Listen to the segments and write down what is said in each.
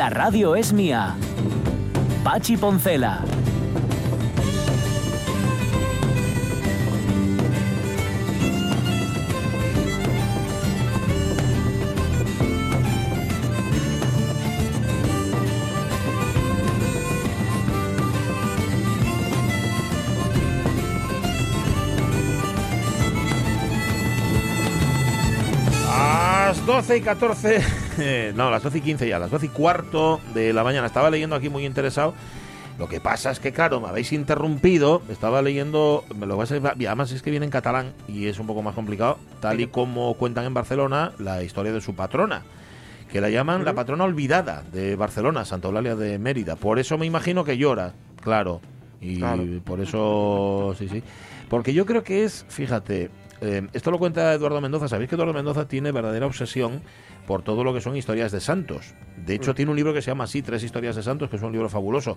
La radio es mía. Pachi Poncela. Las 12 y 14, eh, no, las 12 y 15 ya, las 12 y cuarto de la mañana. Estaba leyendo aquí muy interesado. Lo que pasa es que, claro, me habéis interrumpido. Estaba leyendo, me lo vas a y además es que viene en catalán y es un poco más complicado, tal y como cuentan en Barcelona la historia de su patrona, que la llaman la patrona olvidada de Barcelona, Santa Eulalia de Mérida. Por eso me imagino que llora, claro. Y Claro. por eso, sí, sí. Porque yo creo que es, fíjate, eh, esto lo cuenta Eduardo Mendoza. Sabéis que Eduardo Mendoza tiene verdadera obsesión por todo lo que son historias de santos. De hecho, Mm. tiene un libro que se llama así, Tres historias de santos, que es un libro fabuloso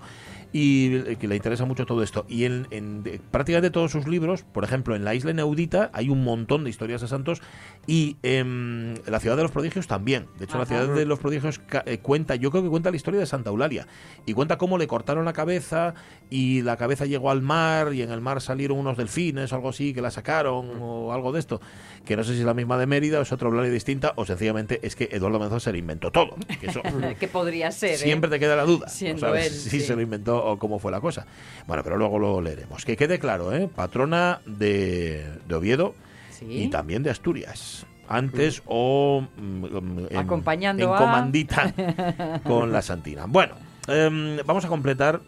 y que le interesa mucho todo esto. Y en, en de- prácticamente todos sus libros, por ejemplo, en La Isla Inaudita hay un montón de historias de santos y en La Ciudad de los Prodigios también. De hecho, La. Ciudad de los Prodigios eh, cuenta, yo creo que cuenta la historia de Santa Eulalia y cuenta cómo le cortaron la cabeza y la cabeza llegó al mar y en el mar salieron unos delfines o algo así que la sacaron o algo de esto. Que no sé si es la misma de Mérida o es otra Eulalia distinta o sencillamente es que Eduardo Mendoza se le inventó todo. Que eso que podría ser. ¿eh? siempre te queda la duda. Siendo ¿no sabes él, si sí. se lo inventó o cómo fue la cosa. Bueno, pero luego lo leeremos. Que quede claro, ¿eh? Patrona de, de Oviedo Sí. y también de Asturias. Antes o mm, mm, en, Acompañando en a- comandita con la Santina. Bueno, em, vamos a completar.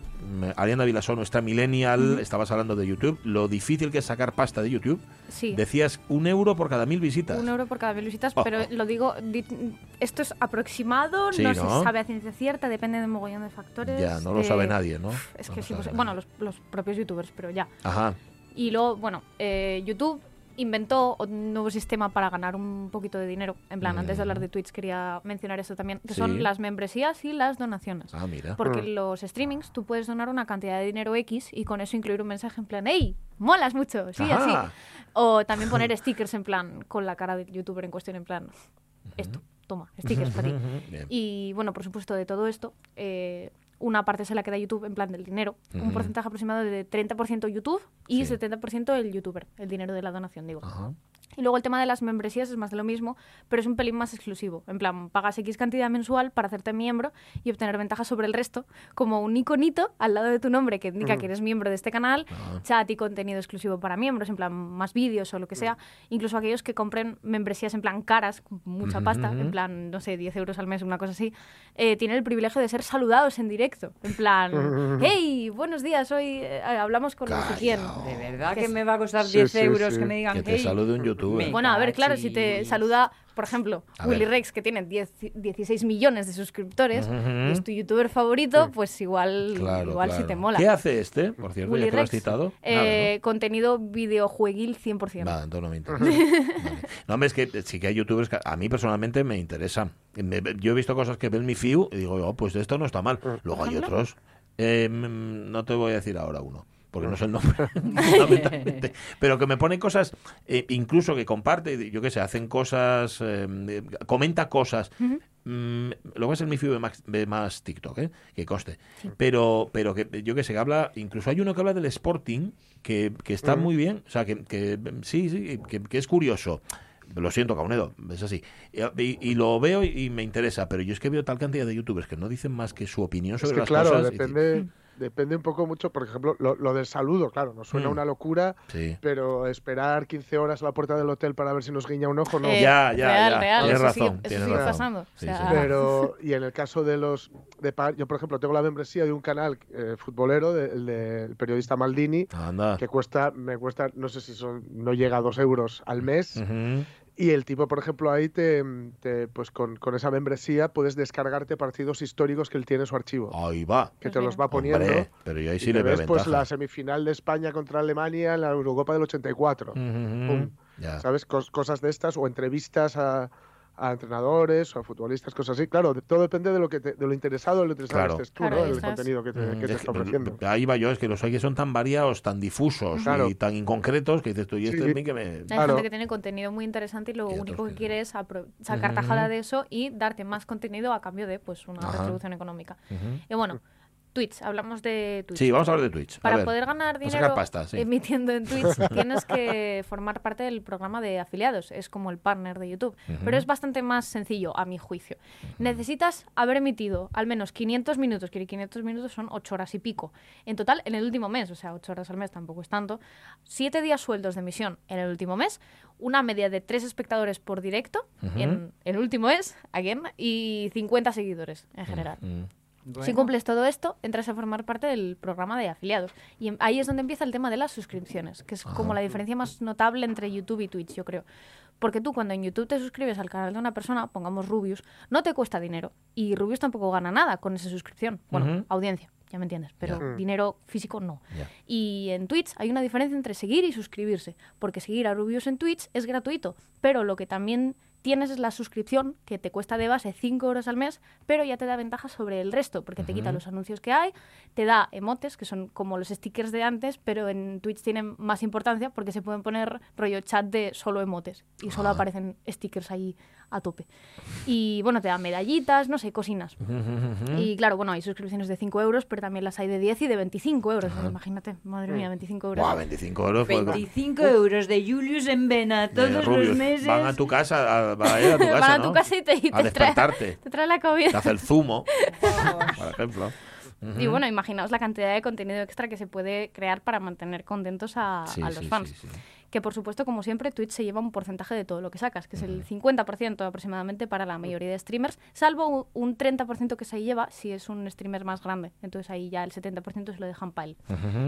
Ariana Vilasó, nuestra millennial, estabas hablando de YouTube, lo difícil que es sacar pasta de YouTube. Sí. Decías un euro por cada mil visitas. Un euro por cada mil visitas, Oh, pero oh. lo digo, di- esto es aproximado, Sí, no, ¿no? se sabe a ciencia cierta, depende de un mogollón de factores. Ya, no lo eh, sabe nadie, ¿no? Es que sí, pues, bueno, los, los propios youtubers, pero ya. Ajá. Y luego, bueno, eh, YouTube inventó un nuevo sistema para ganar un poquito de dinero. En plan, antes de hablar de Twitch quería mencionar esto también, que Sí. son las membresías y las donaciones. Ah, mira. Porque Mm. en los streamings tú puedes donar una cantidad de dinero X y con eso incluir un mensaje en plan, ¡Ey! ¡Molas mucho! Sí, Ajá. así. O también poner stickers en plan, con la cara del youtuber en cuestión, en plan, esto, toma, stickers para ti. Bien. Y bueno, por supuesto, de todo esto, eh, una parte se la queda YouTube en plan del dinero. Un porcentaje aproximado de 30% YouTube y Sí. 70% el youtuber, el dinero de la donación, digo. Ajá. Y luego el tema de las membresías es más de lo mismo, pero es un pelín más exclusivo. En plan, pagas X cantidad mensual para hacerte miembro y obtener ventajas sobre el resto, como un iconito al lado de tu nombre que indica que eres miembro de este canal, Ah. chat y contenido exclusivo para miembros, en plan más vídeos o lo que sea. Incluso aquellos que compren membresías en plan caras, con mucha pasta, en plan, no sé, 10 euros al mes, una cosa así, eh, tienen el privilegio de ser saludados en directo. En plan, hey, buenos días, hoy eh, hablamos con no sé quién. De verdad Que me va a costar Sí, 10 sí, euros sí. que me digan Que te "Hey". Me Bueno, a ver, claro, si te saluda, por ejemplo, A Willy ver. Rex, que tiene 10 16 millones de suscriptores, Ujú. y es tu youtuber favorito, pues igual, Claro, igual claro. si te mola. ¿Qué hace este, por cierto, Willy ya que lo has Rex, citado? eh, Contenido videojueguil 100%. Nada, entonces no me interesa. Vale. No, hombre, es que sí que hay youtubers que a mí personalmente me interesan. Me- yo he visto cosas que ven mi fiu y digo, oh, pues esto no está mal. Luego hay otros, eh, mm, no te voy a decir ahora uno. Porque no sé el nombre, fundamentalmente. Pero que me pone cosas, eh, incluso que comparte, yo qué sé, hacen cosas, eh, comenta cosas. Mm, luego es el mi fiu de más, de más TikTok, ¿eh? que coste. Pero, pero que yo que sé, que habla, incluso hay uno que habla del Sporting, que, que está muy bien, o sea, que, que sí, sí, que, que es curioso. Lo siento, Caunedo, es así. Y, y- y lo veo y, y me interesa, pero yo es que veo tal cantidad de youtubers que no dicen más que su opinión Es sobre que las claro, cosas. depende, depende un poco mucho, por ejemplo, lo, lo del saludo, claro, nos suena Mm. una locura, Sí. pero esperar 15 horas a la puerta del hotel para ver si nos guiña un ojo, no. Eh, Ya, ya, real, ya. real, Tienes eso sigue- razón, eso sigue razón. pasando. O Sí, sea, sí. Pero, y en el caso de los de yo por ejemplo tengo la membresía de un canal eh, futbolero, de- el del periodista Maldini, Anda. que cuesta, me cuesta, no sé si son, no llega a dos euros al mes. Y el tipo, por ejemplo, ahí te, te- pues con, con esa membresía puedes descargarte partidos históricos que él tiene en su archivo, Ahí va. que Pues te los va poniendo. Hombre, pero yo ahí y sí te le veo ves pues ventaja. la semifinal de España contra Alemania en la Eurocopa del 84. Ujú, ujú. Pum. Ya. ¿Sabes? Cos- cosas de estas o entrevistas a, a entrenadores o a futbolistas, cosas así. Claro, de- todo depende de lo que te- de lo interesado, de lo interesado Claro. que estés tú, Claro, ¿no? ahí El estás. contenido que te, Mm, que te es está que, ofreciendo. Ahí va yo, es que los hay que son tan variados, tan difusos Claro. y tan inconcretos que dices tú, y este Sí. a mí que me... Hay Claro. gente que tiene contenido muy interesante y lo Y único que que- quiere es sacar tajada de eso y darte más contenido a cambio de pues una Ajá. retribución económica. Ujú. Y bueno, Twitch, hablamos de Twitch. Sí, vamos a hablar de Twitch. Para ver, poder ganar dinero pasta, sí. emitiendo en Twitch tienes que formar parte del programa de afiliados. Es como el partner de YouTube. Pero es bastante más sencillo, a mi juicio. Necesitas haber emitido al menos 500 minutos, que 500 minutos son 8 horas y pico. En total, en el último mes, o sea, 8 horas al mes tampoco es tanto. 7 días sueldos de emisión en el último mes. Una media de 3 espectadores por directo en el último mes, again, y 50 seguidores en general. Mm. Si cumples todo esto, entras a formar parte del programa de afiliados. Y em- ahí es donde empieza el tema de las suscripciones, que es como la diferencia más notable entre YouTube y Twitch, yo creo. Porque tú cuando en YouTube te suscribes al canal de una persona, pongamos Rubius, no te cuesta dinero. Y Rubius tampoco gana nada con esa suscripción. Bueno, audiencia, ya me entiendes, pero Ya. dinero físico no. Y en Twitch hay una diferencia entre seguir y suscribirse, porque seguir a Rubius en Twitch es gratuito, pero lo que también tienes es la suscripción que te cuesta de base 5 euros al mes, pero ya te da ventaja sobre el resto, porque te quita los anuncios que hay, te da emotes, que son como los stickers de antes, pero en Twitch tienen más importancia porque se pueden poner rollo chat de solo emotes y solo aparecen stickers ahí a tope. Y bueno, te da medallitas, no sé, cocinas. Y claro, bueno, hay suscripciones de 5 euros, pero también las hay de 10 y de 25 euros. Imagínate, madre mía, 25 euros. Buah, 25 euros. pues, 25 euros de Julius en Vena todos los meses. Van a tu casa, a, van a ir a tu casa, Van a ¿no? tu casa y te, y A te trae, despertarte. te trae la Te comida. hace el zumo, por ejemplo. Y bueno, imaginaos la cantidad de contenido extra que se puede crear para mantener contentos a, Sí, a los sí, fans. sí. Que por supuesto, como siempre, Twitch se lleva un porcentaje de todo lo que sacas, que es el 50% aproximadamente para la mayoría de streamers, salvo un- un 30% que se lleva si es un streamer más grande. Entonces ahí ya el 70% se lo dejan para él.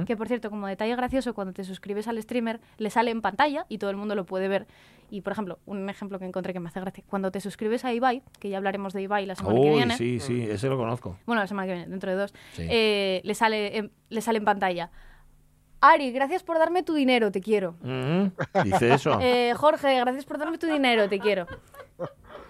Que por cierto, como detalle gracioso, cuando te suscribes al streamer, le sale en pantalla y todo el mundo lo puede ver. Y por ejemplo, un ejemplo que encontré que me hace gracia, cuando te suscribes a Ibai, que ya hablaremos de Ibai la semana que Uy, viene. sí, sí, ese lo conozco. Bueno, la semana que viene, dentro de dos. Sí. eh, le, sale en, le sale en pantalla. Ari, gracias por darme tu dinero, te quiero. Ujú. Dice eso. Eh, Jorge, gracias por darme tu dinero, te quiero.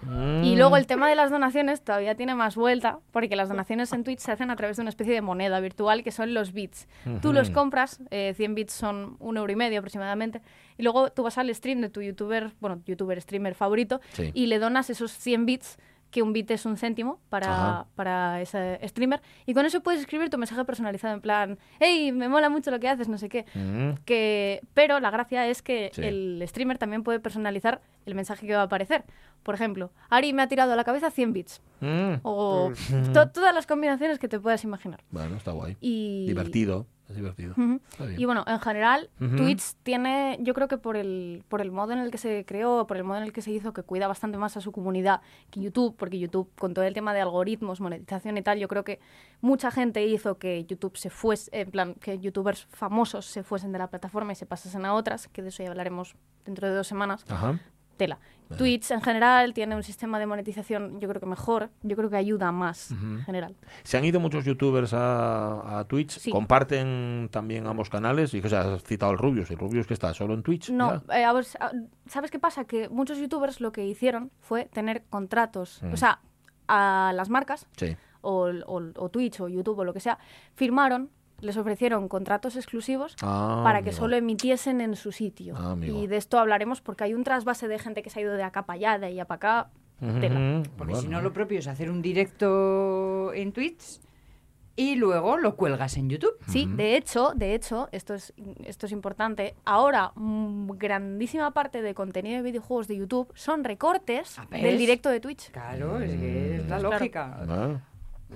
Mm. Y luego el tema de las donaciones todavía tiene más vuelta, porque las donaciones en Twitch se hacen a través de una especie de moneda virtual que son los bits. Tú los compras, eh, 100 bits son un euro y medio aproximadamente, y luego tú vas al stream de tu youtuber, bueno, youtuber streamer favorito, Sí. y le donas esos 100 bits que un bit es un céntimo para, para ese streamer, y con eso puedes escribir tu mensaje personalizado en plan, hey, me mola mucho lo que haces, no sé qué. Mm. Que, pero la gracia es que Sí. el streamer también puede personalizar el mensaje que va a aparecer. Por ejemplo, Ari me ha tirado a la cabeza 100 bits. Mm. O to- todas las combinaciones que te puedas imaginar. Bueno, está guay. Y... Divertido. Es divertido. Ujú. Está bien. Y bueno, en general. Twitch tiene, yo creo que por el, por el modo en el que se creó, por el modo en el que se hizo, que cuida bastante más a su comunidad que YouTube, porque YouTube, con todo el tema de algoritmos, monetización y tal, yo creo que mucha gente hizo que YouTube se fuese, en plan, que youtubers famosos se fuesen de la plataforma y se pasasen a otras, que de eso ya hablaremos dentro de dos semanas. Ajá. Tela. Twitch en general tiene un sistema de monetización, yo creo que mejor, yo creo que ayuda más en general. Se han ido muchos youtubers a, a Twitch. Sí. Comparten también ambos canales. Y que has citado el Rubius. ¿El Rubius que está solo en Twitch? No, eh, a ver, ¿sabes qué pasa? Que muchos youtubers lo que hicieron fue tener contratos, Mm. o sea, a las marcas, Sí. o, o- o Twitch o YouTube o lo que sea, firmaron, les ofrecieron contratos exclusivos Ah, para que amigo. solo emitiesen en su sitio. Ah, y de esto hablaremos porque hay un trasvase de gente que se ha ido de acá para allá, de allá para acá. Tela. Ujú. Porque Bueno. si no, lo propio es hacer un directo en Twitch y luego lo cuelgas en YouTube. Sí, de hecho, de hecho, esto es, esto es importante. Ahora, mm, grandísima parte de contenido de videojuegos de YouTube son recortes Ah, del directo de Twitch. Claro, es que es la Claro. lógica.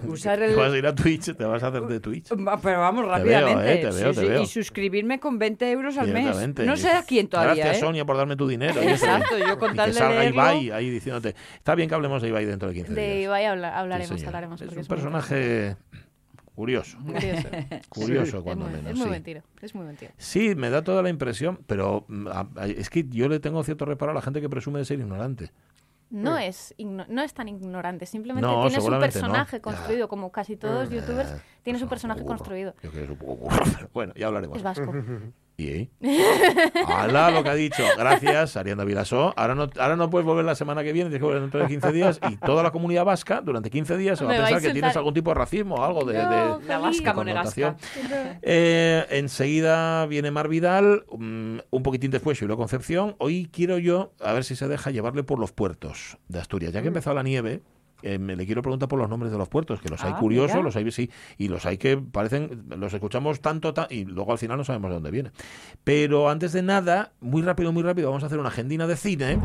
Usar Te vas a el... ir a Twitch, te vas a hacer de Twitch. Va, Pero vamos, Te veo, rápidamente. eh, te veo, Sí, te sí, veo. Y suscribirme con 20 euros al mes. No sé a quién todavía, Gracias, ¿eh? Sonia, por darme tu dinero. Exacto, yo con tal que de salga leerlo- Ibai ahí diciéndote. Está bien que hablemos de Ibai dentro de 15 De días. Ibai habla- Sí, hablaremos, señor. hablaremos. Es un es personaje Curioso. Curioso. Curioso, Es cuando muy, menos. es muy sí. buen tiro. Es muy buen tiro. Sí, me da toda la impresión, pero mm, a- a- es que yo le tengo cierto reparo a la gente que presume de ser ignorante. No es, no es tan ignorante, simplemente No, seguramente no. personaje construido, como casi todos los youtubers, Eh, tienes pues un personaje burro. construido. Yo creo que es un poco burro, pero bueno, ya hablaremos. Es vasco. ¿Y ahí? ¡Hala lo que ha dicho! Gracias, Arianda Vilasó. Ahora no, ahora no puedes volver la semana que viene, tienes que volver dentro de 15 días y toda la comunidad vasca durante 15 días se va a pensar que tienes algún tipo de racismo o algo de, No, de- La vasca connotación. monegasca. Eh, enseguida viene Mar Vidal, mm, un poquitín después Julio Concepción. Hoy quiero yo, a ver si se deja llevarle por los puertos de Asturias. Ya que ha empezado la nieve, eh, me le quiero preguntar por los nombres de los puertos, que los hay Ah, curiosos, mira. los hay sí, y los hay que parecen, los escuchamos tanto ta- y luego al final no sabemos de dónde viene. Pero antes de nada, muy rápido, muy rápido, vamos a hacer una agendina de cine.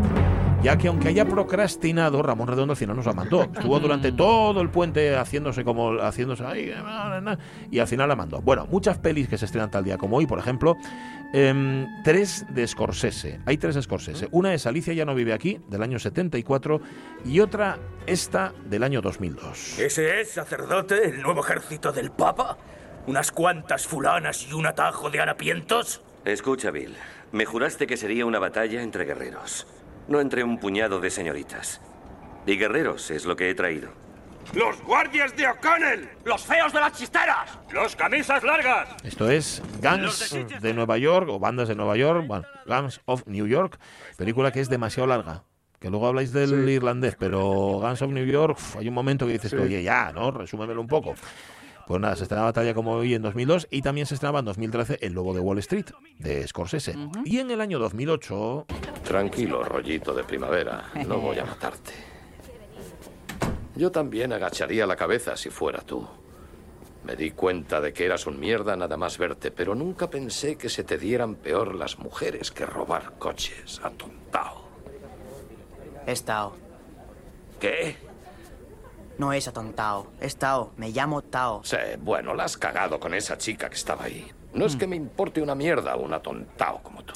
Ya que aunque haya procrastinado, Ramón Redondo al final nos la mandó. Estuvo durante todo el puente haciéndose como haciéndose ahí, y al final la mandó. Bueno, muchas pelis que se estrenan tal día como hoy, por ejemplo, em, tres de Scorsese. Hay tres de Scorsese. Una es Alicia ya no vive aquí, del año 74, y otra esta del año 2002. ¿Ese es, sacerdote, el nuevo ejército del Papa? ¿Unas cuantas fulanas y un atajo de harapientos? Escucha, Bill. Me juraste que sería una batalla entre guerreros, no entre un puñado de señoritas. Y guerreros es lo que he traído. ¡Los guardias de O'Connell! ¡Los feos de las chisteras! ¡Los camisas largas! Esto es Gangs de Nueva York o bandas de Nueva York, bueno, Gangs of New York, película que es demasiado larga. Que luego habláis del Sí. irlandés, pero Gangs of New York, uf, hay un momento que dices, Sí. oye, ya, ¿no? Resúmemelo un poco. Pues nada, se estrenaba batalla como hoy en 2002 y también se estrenaba en 2013 El Lobo de Wall Street, de Scorsese. Y en el año 2008, Tranquilo, rollito de primavera. No voy a matarte. Yo también agacharía la cabeza si fuera tú. Me di cuenta de que eras un mierda nada más verte, pero nunca pensé que se te dieran peor las mujeres que robar coches. Atontao. Es Tao. ¿Qué? No es atontao. Es Tao. Me llamo Tao. Sí, bueno, la has cagado con esa chica que estaba ahí. No es que me importe una mierda un atontao como tú.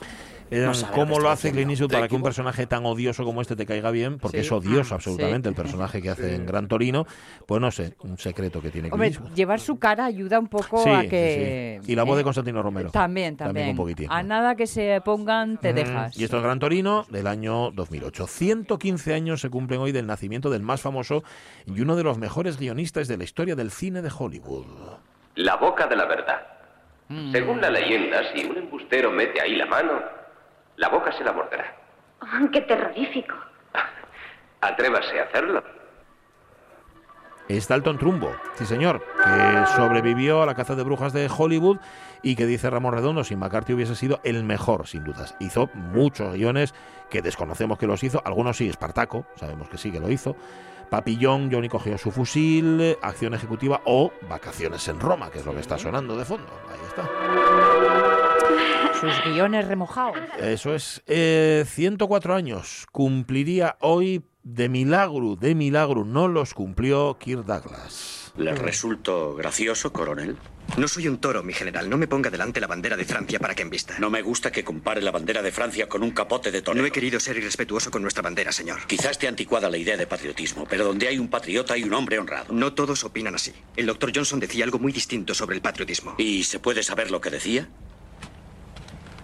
No ¿cómo lo hace. Clint Eastwood para que un personaje tan odioso como este te caiga bien? Porque Sí. es odioso absolutamente sí. el personaje que hace en Gran Torino. Pues no sé, un secreto que tiene Clint Hombre, Eastwood. llevar su cara ayuda un poco Sí, a que... sí. Y la voz de ¿eh? Constantino Romero. También, también. un poquitín. A nada que se pongan, te dejas. Y esto es Gran Torino del año 2008. 115 años se cumplen hoy del nacimiento del más famoso y uno de los mejores guionistas de la historia del cine de Hollywood. La boca de la verdad. Mm. Según la leyenda, si un embustero mete ahí la mano, la boca se la morderá. ¡Qué terrorífico! Atrévase a hacerlo. Es Dalton Trumbo, sí señor, que sobrevivió a la caza de brujas de Hollywood y que dice Ramón Redondo, si McCarthy hubiese sido el mejor, sin dudas. Hizo muchos guiones que desconocemos que los hizo, algunos sí, Espartaco, sabemos que sí que lo hizo. Papillón, Johnny cogió su fusil, Acción Ejecutiva o Vacaciones en Roma, que es lo que está sonando de fondo. Ahí está. Sus guiones remojados. Eso es. Eh, 104 años cumpliría hoy de milagro, de milagro, no los cumplió Kirk Douglas. ¿Le resulto gracioso, coronel? No soy un toro, mi general. No me ponga delante la bandera de Francia para que embista. No me gusta que compare la bandera de Francia con un capote de torero. No he querido ser irrespetuoso con nuestra bandera, señor. Quizás te anticuada la idea de patriotismo, pero donde hay un patriota hay un hombre honrado. No todos opinan así. El doctor Johnson decía algo muy distinto sobre el patriotismo. ¿Y se puede saber lo que decía?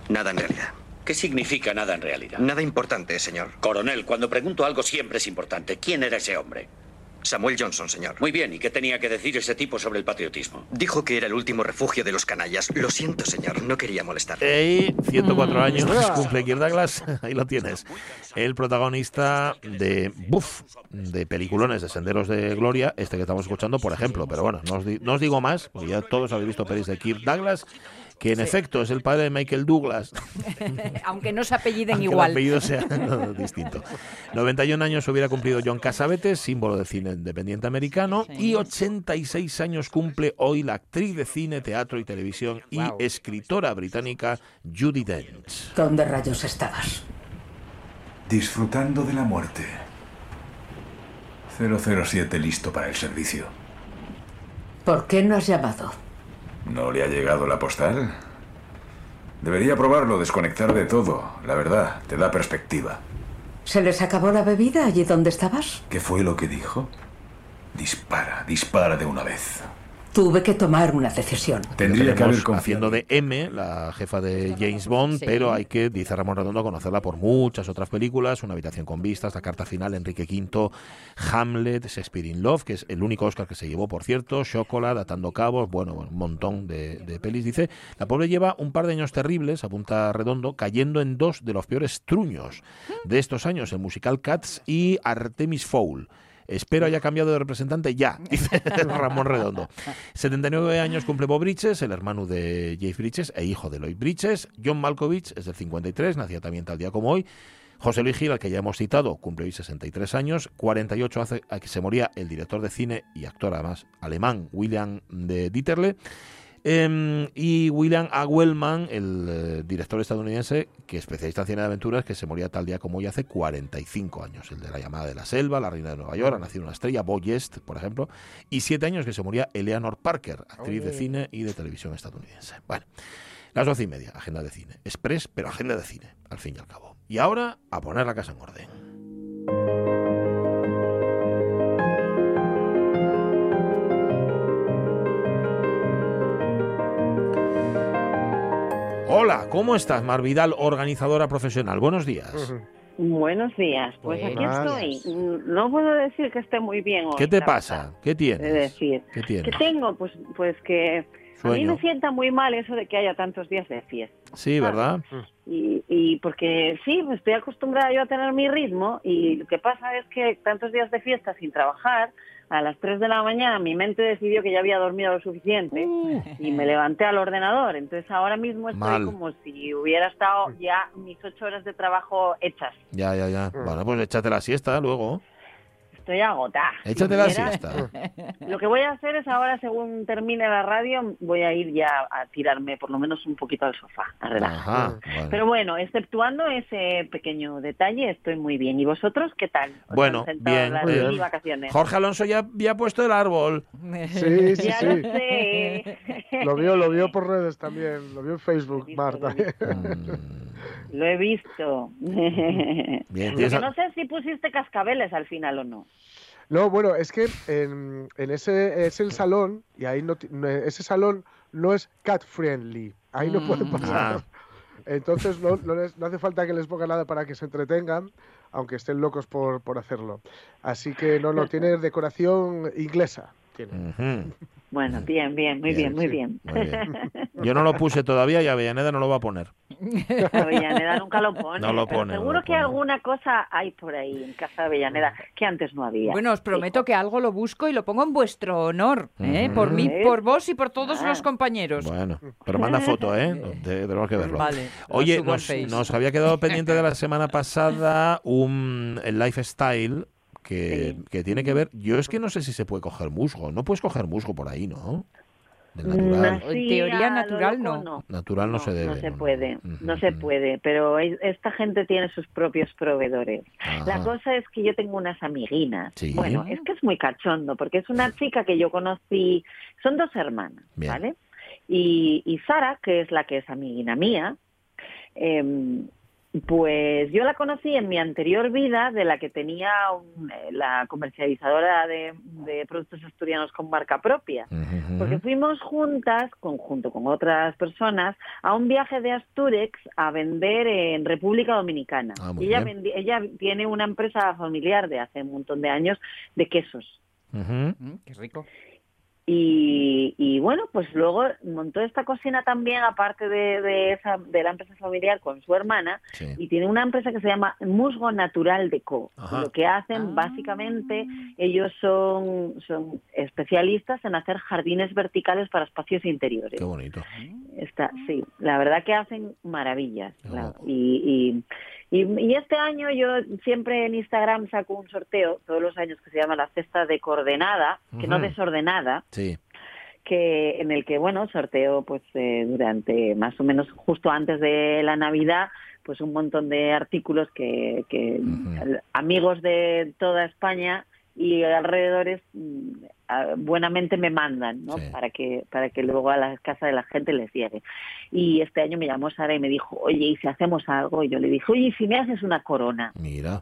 Nada en realidad. ¿Qué significa nada en realidad? Nada importante, señor. Coronel, cuando pregunto algo siempre es importante. ¿Quién era ese hombre? Samuel Johnson, señor. Muy bien, ¿y qué tenía que decir ese tipo sobre el patriotismo? Dijo que era el último refugio de los canallas. Lo siento, señor. No quería molestar. Ey, 104 años ¡Ostras! cumple Kirk Douglas, ahí lo tienes. El protagonista de Buff, de peliculones de Senderos de Gloria, este que estamos escuchando, por ejemplo. Pero bueno, no os, di- no os digo más, porque ya todos habéis visto pelis de Kirk Douglas, que en efecto es el padre de Michael Douglas. Aunque no se apelliden Aunque igual. el apellido sea distinto. 91 años hubiera cumplido John Cassavetes, símbolo del cine independiente americano, y 86 años cumple hoy la actriz de cine, teatro y televisión y escritora británica Judy Dench. ¿Dónde rayos estabas? Disfrutando de la muerte. 007 listo para el servicio. ¿Por qué no has llamado? ¿No le ha llegado la postal? Debería probarlo, desconectar de todo. La verdad, te da perspectiva. ¿Se les acabó la bebida allí donde estabas? ¿Qué fue lo que dijo? Dispara, dispara de una vez. Tuve que tomar una decisión. Tendría que haber haciendo de M, la jefa de James Bond, Sí. pero hay que, dice Ramón Redondo, conocerla por muchas otras películas, Una habitación con vistas, La carta final, Enrique V, Hamlet, Shakespeare in Love, que es el único Oscar que se llevó, por cierto, Chocolate, Atando Cabos, bueno, bueno, un montón de, de pelis. Dice, la pobre lleva un par de años terribles, apunta Redondo, cayendo en dos de los peores truños de estos años, el musical Cats y Artemis Fowl. Espero haya cambiado de representante ya, dice Ramón Redondo. 79 años cumple Bob Bridges, el hermano de Jeff Bridges e hijo de Lloyd Bridges. John Malkovich es del 53, nacía también tal día como hoy. José Luis Gil, al que ya hemos citado, cumple hoy 63 años. 48 hace a que se moría el director de cine y actor además alemán William de Dieterle. Em, y William A. Wellman, el eh, director estadounidense, que es especialista en cine de aventuras, que se moría tal día como hoy hace 45 años. El de La llamada de la selva, La reina de Nueva York, Ha nacido una estrella, Boyest, por ejemplo. Y siete años que se moría Eleanor Parker, actriz de cine y de televisión estadounidense. Bueno, las doce y media, agenda de cine. Express, pero agenda de cine, al fin y al cabo. Y ahora, a poner la casa en orden. Hola, ¿cómo estás, Mar Vidal, organizadora profesional? Buenos días. Buenos días, pues aquí estoy. Mm, No puedo decir que esté muy bien hoy. ¿Qué te pasa? ¿Qué verdad, de tienes? decir. ¿Qué tienes? tengo, pues, pues que a mí me sienta muy mal eso de que haya tantos días de fiesta. Sí, ¿verdad? Y, y porque sí, estoy acostumbrada yo a tener mi ritmo y lo que pasa es que tantos días de fiesta sin trabajar, a las 3 de la mañana mi mente decidió que ya había dormido lo suficiente y me levanté al ordenador. Entonces ahora mismo estoy Mal. como si hubiera estado ya mis ocho horas de trabajo hechas. Ya, ya, ya. Bueno, pues échate la siesta luego. Estoy agotada. Échate Si la siesta. Lo que voy a hacer es ahora, según termine la radio, voy a ir ya a tirarme por lo menos un poquito al sofá, a relajar. Ajá, bueno. Pero bueno, exceptuando ese pequeño detalle, estoy muy bien. ¿Y vosotros qué tal? ¿Os Bueno, bien. las bien. vacaciones? Jorge Alonso ya ya ha puesto el árbol. Sí, sí, Ya sí. lo sé. Lo vio, lo vio por redes también, lo vio en Facebook, Marta. Lo he visto. Bien, Lo tienes que a- no sé si pusiste cascabeles al final o no. No, bueno, es que en, en ese es el salón y ahí no, ese salón no es cat friendly. Ahí no pueden pasar. Entonces no, no, les- no hace falta que les ponga nada para que se entretengan, aunque estén locos por, por hacerlo. Así que no, no, tiene decoración inglesa. Tiene. Bueno, bien, bien, muy bien, muy bien. Muy bien. Yo no lo puse todavía y Avellaneda no lo va a poner. Avellaneda nunca lo pone. No lo pero pone, no seguro lo que pone. alguna cosa hay por ahí en casa de Avellaneda que antes no había. Bueno, os prometo que algo lo busco y lo pongo en vuestro honor, ¿eh? Por mí, por vos y por todos Ah. los compañeros. Bueno, pero manda foto, ¿eh? Te- Tenemos que verlo. Vale, Oye, nos, nos había quedado pendiente de la semana pasada un el lifestyle que, que tiene que ver. Yo es que no sé si se puede coger musgo. No puedes coger musgo por ahí, ¿no? Del natural. Así, En teoría natural, loco, no. Natural no, se debe. No se ¿no? puede, no se puede, pero es- esta gente tiene sus propios proveedores. La cosa es que yo tengo unas amiguinas. Sí. Bueno, es que es muy cachondo, porque es una chica que yo conocí, son dos hermanas, Bien. ¿vale? Y, y Sara, que es la que es amiguina mía, em, pues yo la conocí en mi anterior vida, de la que tenía un- eh, la comercializadora de, de productos asturianos con marca propia. Porque fuimos juntas, con- junto con otras personas, a un viaje de Asturex a vender en República Dominicana. Ah, y ella, vendi- ella tiene una empresa familiar de hace un montón de años de quesos. Mm, Qué rico. Y, y bueno, pues luego montó esta cocina también, aparte de, de, esa, de la empresa familiar con su hermana, Sí. y tiene una empresa que se llama Musgo Natural Deco. Ajá. Lo que hacen básicamente, ellos son, son especialistas en hacer jardines verticales para espacios interiores. Qué bonito. Está, sí, la verdad que hacen maravillas. la- y, y, y, y este año yo siempre en Instagram saco un sorteo, todos los años, que se llama la cesta de coordenada, que no desordenada, Sí. que en el que bueno sorteo pues eh, durante más o menos justo antes de la Navidad pues un montón de artículos que, que amigos de toda España y alrededores mm, buenamente me mandan ¿no? para que para que luego a la casa de la gente les llegue y este año me llamó Sara y me dijo oye y si hacemos algo y yo le dije oye ¿y si me haces una corona Mira.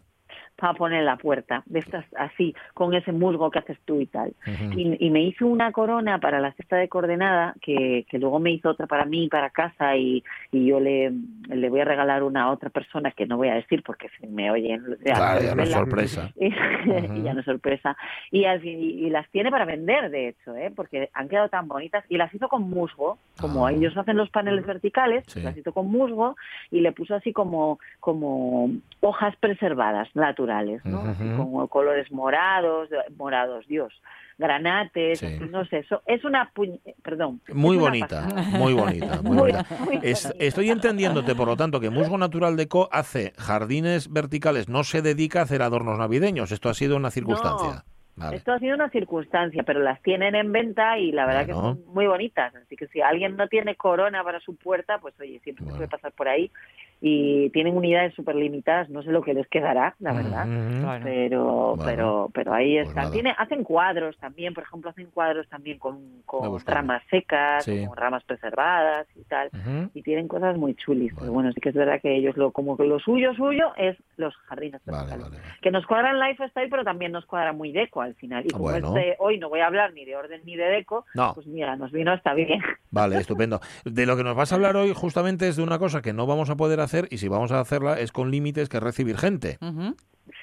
Para poner la puerta, de estas así, con ese musgo que haces tú y tal. y, y me hizo una corona para la cesta de coordenada, que, que luego me hizo otra para mí, para casa, y, y yo le, le voy a regalar una a otra persona que no voy a decir porque si me oyen... Claro, ya no es sorpresa. Y, y ya no es sorpresa. Y, fin- y las tiene para vender, de hecho, ¿eh? porque han quedado tan bonitas. Y las hizo con musgo, como ellos hacen los paneles verticales, Sí. las hizo con musgo y le puso así como, como hojas preservadas, naturales, ¿no? Así Ujú. como colores morados, morados, Dios, granates, Sí. no sé, eso es una puñ- perdón. Muy es bonita, muy bonita, muy Muy- bonita. muy Es- bonita. estoy entendiéndote, por lo tanto, que Musgo Natural Deco hace jardines verticales, no se dedica a hacer adornos navideños. Esto ha sido una circunstancia. Vale. Esto ha sido una circunstancia, pero las tienen en venta y la verdad Bueno. que son muy bonitas. Así que si alguien no tiene corona para su puerta, pues oye, siempre se puede pasar por ahí. Y tienen unidades súper limitadas, no sé lo que les quedará, la verdad. Ujú. Claro. Pero, Bueno, pero, pero ahí pues están. Tiene, hacen cuadros también, por ejemplo, hacen cuadros también con, con ramas secas, Sí. con ramas preservadas y tal. Y tienen cosas muy chulis. Pero bueno, sí que es verdad que ellos lo, como que lo suyo, suyo es los jardines verticales. Que nos cuadran lifestyle, pero también nos cuadra muy deco al final. Y como Bueno. este, hoy no voy a hablar ni de orden ni de deco, No. pues mira, nos vino hasta bien. Vale, estupendo. De lo que nos vas a hablar hoy justamente es de una cosa que no vamos a poder hacer y si vamos a hacerla es con límites que es recibir gente.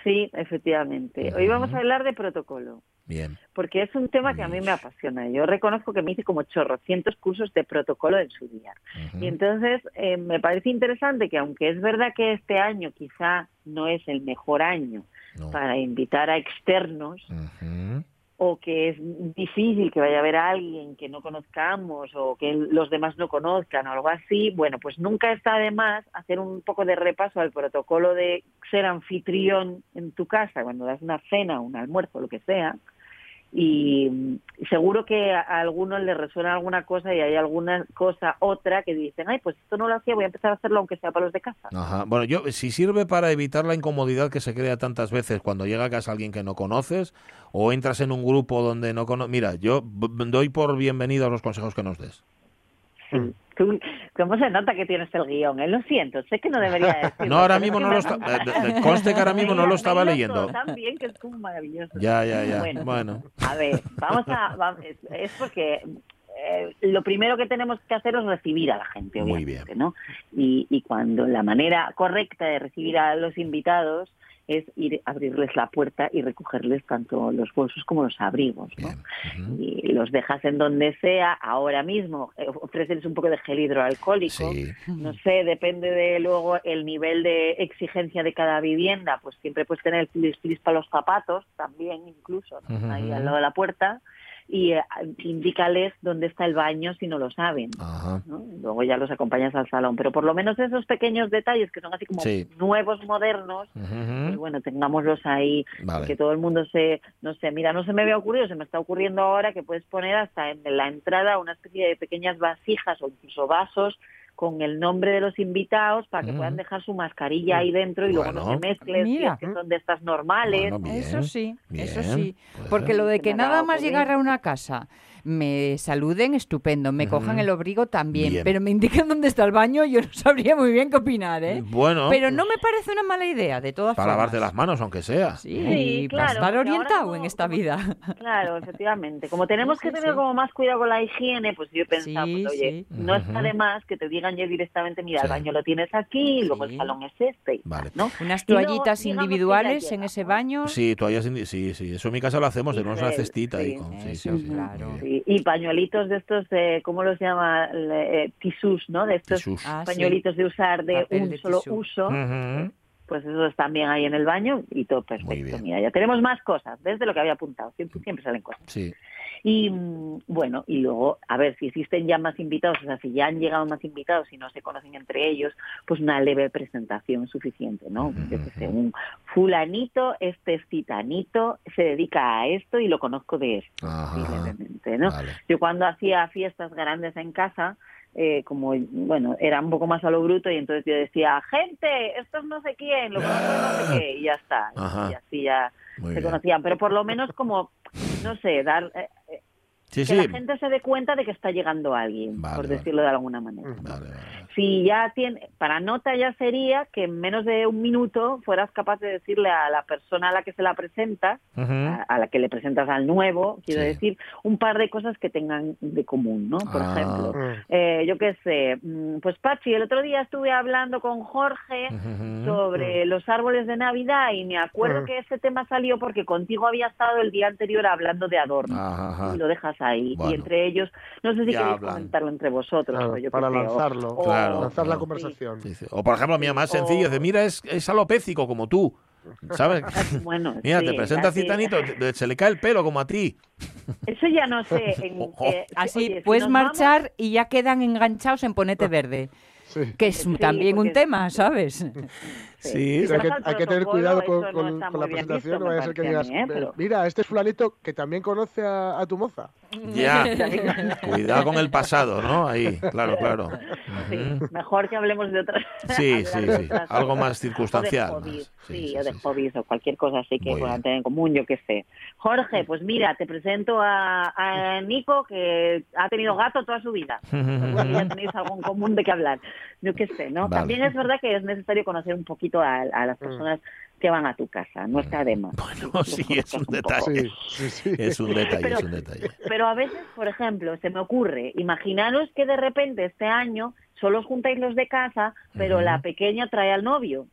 Sí, efectivamente. Hoy vamos a hablar de protocolo. Bien. Porque es un tema que a mí me apasiona. Yo reconozco que me hice como chorrocientos cursos de protocolo en su día. Y entonces eh, me parece interesante que aunque es verdad que este año quizá no es el mejor año para invitar a externos, o que es difícil que vaya a haber alguien que no conozcamos o que los demás no conozcan o algo así, bueno, pues nunca está de más hacer un poco de repaso al protocolo de ser anfitrión en tu casa cuando das una cena, un almuerzo, lo que sea. Y mm, seguro que a a algunos les resuena alguna cosa y hay alguna cosa, otra, que dicen, ay, pues esto no lo hacía, voy a empezar a hacerlo aunque sea para los de casa. Ajá. Bueno, yo si sirve para evitar la incomodidad que se crea tantas veces cuando llega a casa alguien que no conoces o entras en un grupo donde no conoces. Mira, yo doy por bienvenidos los consejos que nos des. Tú, ¿Cómo se nota que tienes el guion? Eh? Lo siento, sé que no debería decirlo. No, ahora mismo no lo está. eh, Conste que ahora mismo no lo estaba leyendo. tan bien que es como maravilloso. Ya, ya, ya. Bueno, Bueno. A ver, vamos a. es, porque eh, lo primero que tenemos que hacer es recibir a la gente, Muy obviamente, ¿no? Y, y cuando la manera correcta de recibir a los invitados es ir abrirles la puerta y recogerles tanto los bolsos como los abrigos, ¿no? Y los dejas en donde sea, ahora mismo, eh, ofréceles un poco de gel hidroalcohólico, no sé, depende de luego el nivel de exigencia de cada vivienda, pues siempre puedes tener el filis filis para los zapatos, también incluso, ahí al lado de la puerta, y eh, indícales dónde está el baño si no lo saben. ¿no? Luego ya los acompañas al salón, pero por lo menos esos pequeños detalles que son así como Sí. nuevos, modernos, pues bueno, tengámoslos ahí, Vale. que todo el mundo se, no sé, mira, no se me había ocurrido, se me está ocurriendo ahora que puedes poner hasta en la entrada una especie de pequeñas vasijas o incluso vasos con el nombre de los invitados para que puedan dejar su mascarilla ahí dentro y luego no se mezclen, si es que son de estas normales. Bueno, bien, Eso sí, eso sí. Porque ser. lo de que nada más llegar a una casa me saluden, estupendo, me cojan el abrigo también, Bien. pero me indiquen dónde está el baño, yo no sabría muy bien qué opinar, ¿eh? Bueno, Pero no me parece una mala idea, de todas para formas. lavarte las manos, aunque sea. Sí, Sí, para claro, estar orientado como- en esta vida. Claro, efectivamente. Como tenemos Sí, que sí, tener sí. como más cuidado con la higiene, pues yo he pensado, Sí, pues, oye, sí. no está Ujú. de más que te digan ya directamente, mira, el baño lo tienes aquí, y luego el salón es este, y Vale. ¿no? Unas luego, toallitas individuales llega, en ese baño. Sí, toallas sí, sí, eso en mi casa lo hacemos, tenemos una Sí, cestita ahí con sí, sí, Eso, sí, claro. bien. Y pañuelitos de estos, eh, ¿cómo los llama? Eh, tisús, ¿no? De estos Tisús. Ah, sí. pañuelitos de usar de Papel un de solo tisú. uso, pues esos también hay en el baño y todo perfecto. bien. Mira, ya tenemos más cosas, desde lo que había apuntado, siempre, siempre salen cosas. Sí. Y mm, bueno, y luego, a ver, si existen ya más invitados, o sea, si ya han llegado más invitados y no se conocen entre ellos, pues una leve presentación suficiente, ¿no? Yo sé, un fulanito, este es titanito, se dedica a esto y lo conozco de esto, levemente, ¿no? Vale. Yo cuando hacía fiestas grandes en casa, eh, como, bueno, era un poco más a lo bruto y entonces yo decía, gente, esto es no sé quién, lo conozco no sé qué, y ya está. Ajá. Y así ya Muy se bien. conocían, pero por lo menos como, no sé, dar... Sí, que sí. la gente se dé cuenta de que está llegando alguien, Vale, por vale. decirlo de alguna manera. Vale, vale. Si ya tiene, para nota ya sería que en menos de un minuto fueras capaz de decirle a la persona a la que se la presenta, Ujú. a, a la que le presentas al nuevo, quiero Sí. decir, un par de cosas que tengan de común, ¿no? Por Ah. ejemplo, Mm. eh, yo qué sé, mm, pues Pachi, el otro día estuve hablando con Jorge sobre los árboles de Navidad y me acuerdo Mm. que ese tema salió porque contigo había estado el día anterior hablando de ajá. Y lo dejas ahí. Bueno. Y entre ellos, no sé si Ya queréis hablan. comentarlo entre vosotros. Claro, o yo qué para lanzarlo, o- Claro, lanzar la conversación. Sí, sí. O por ejemplo, mía más sencillo, de mira, es, es alopécico como tú. ¿Sabes? Bueno, Mira, sí, te presenta así- Citanito, se le cae el pelo como a ti. Eso ya no sé. En, eh, Así oye, puedes marchar y ya quedan enganchados en Ponete Verde. Sí. Que es Sí, también un tema, ¿sabes? Sí, Pero hay, que, hay que tener cuidado con, no con- la presentación, visto, no vaya a ser que digas, mí, ¿eh? Pero- mira, este es fulanito que también conoce a, a tu moza. Ya. Cuidado con el pasado, ¿no? Ahí, claro, claro. Sí, mejor que hablemos de otras. Sí, sí, sí. otras Algo más circunstancial. O de hobbies, más. Sí, sí, sí, o de sí. hobbies o cualquier cosa así que puedan tener en común, yo qué sé. Jorge, pues mira, te presento a, a Nico que ha tenido gato toda su vida. Ya tenéis algo en común de qué hablar. Yo qué sé, ¿no? Vale. También es verdad que es necesario conocer un poquito a, a las personas que van a tu casa. No está de más. Bueno, sí, es un detalle. Sí, sí, sí. Es un detalle, Pero- es un detalle. Pero a veces, por ejemplo, se me ocurre, imaginaros que de repente este año solo os juntáis los de casa, pero la pequeña trae al novio.